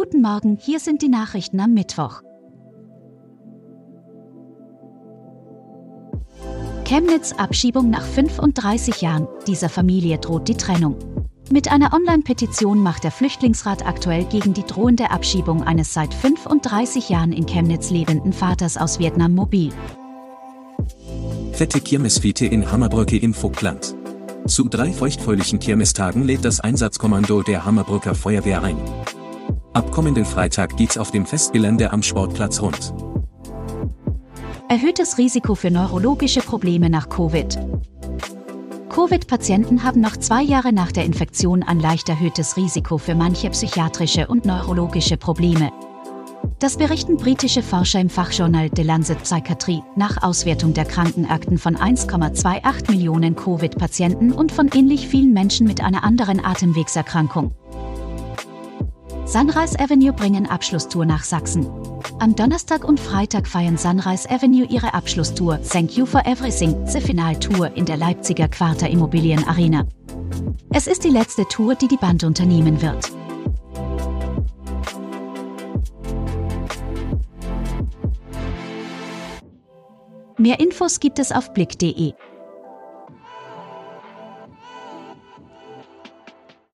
Guten Morgen, hier sind die Nachrichten am Mittwoch. Chemnitz Abschiebung nach 35 Jahren. Dieser Familie droht die Trennung. Mit einer Online-Petition macht der Flüchtlingsrat aktuell gegen die drohende Abschiebung eines seit 35 Jahren in Chemnitz lebenden Vaters aus Vietnam mobil. Fette Kirmesfete in Hammerbrücke im Vogtland. Zu drei feuchtfröhlichen Kirmestagen lädt das Einsatzkommando der Hammerbrücker Feuerwehr ein. Ab kommenden Freitag geht's auf dem Festgelände am Sportplatz rund. Erhöhtes Risiko für neurologische Probleme nach Covid. Covid-Patienten haben noch zwei Jahre nach der Infektion ein leicht erhöhtes Risiko für manche psychiatrische und neurologische Probleme. Das berichten britische Forscher im Fachjournal The Lancet Psychiatry nach Auswertung der Krankenakten von 1,28 Millionen Covid-Patienten und von ähnlich vielen Menschen mit einer anderen Atemwegserkrankung. Sunrise Avenue bringen Abschlusstour nach Sachsen. Am Donnerstag und Freitag feiern Sunrise Avenue ihre Abschlusstour Thank You for Everything, the Finaltour in der Leipziger Quarter Immobilien Arena. Es ist die letzte Tour, die die Band unternehmen wird. Mehr Infos gibt es auf blick.de.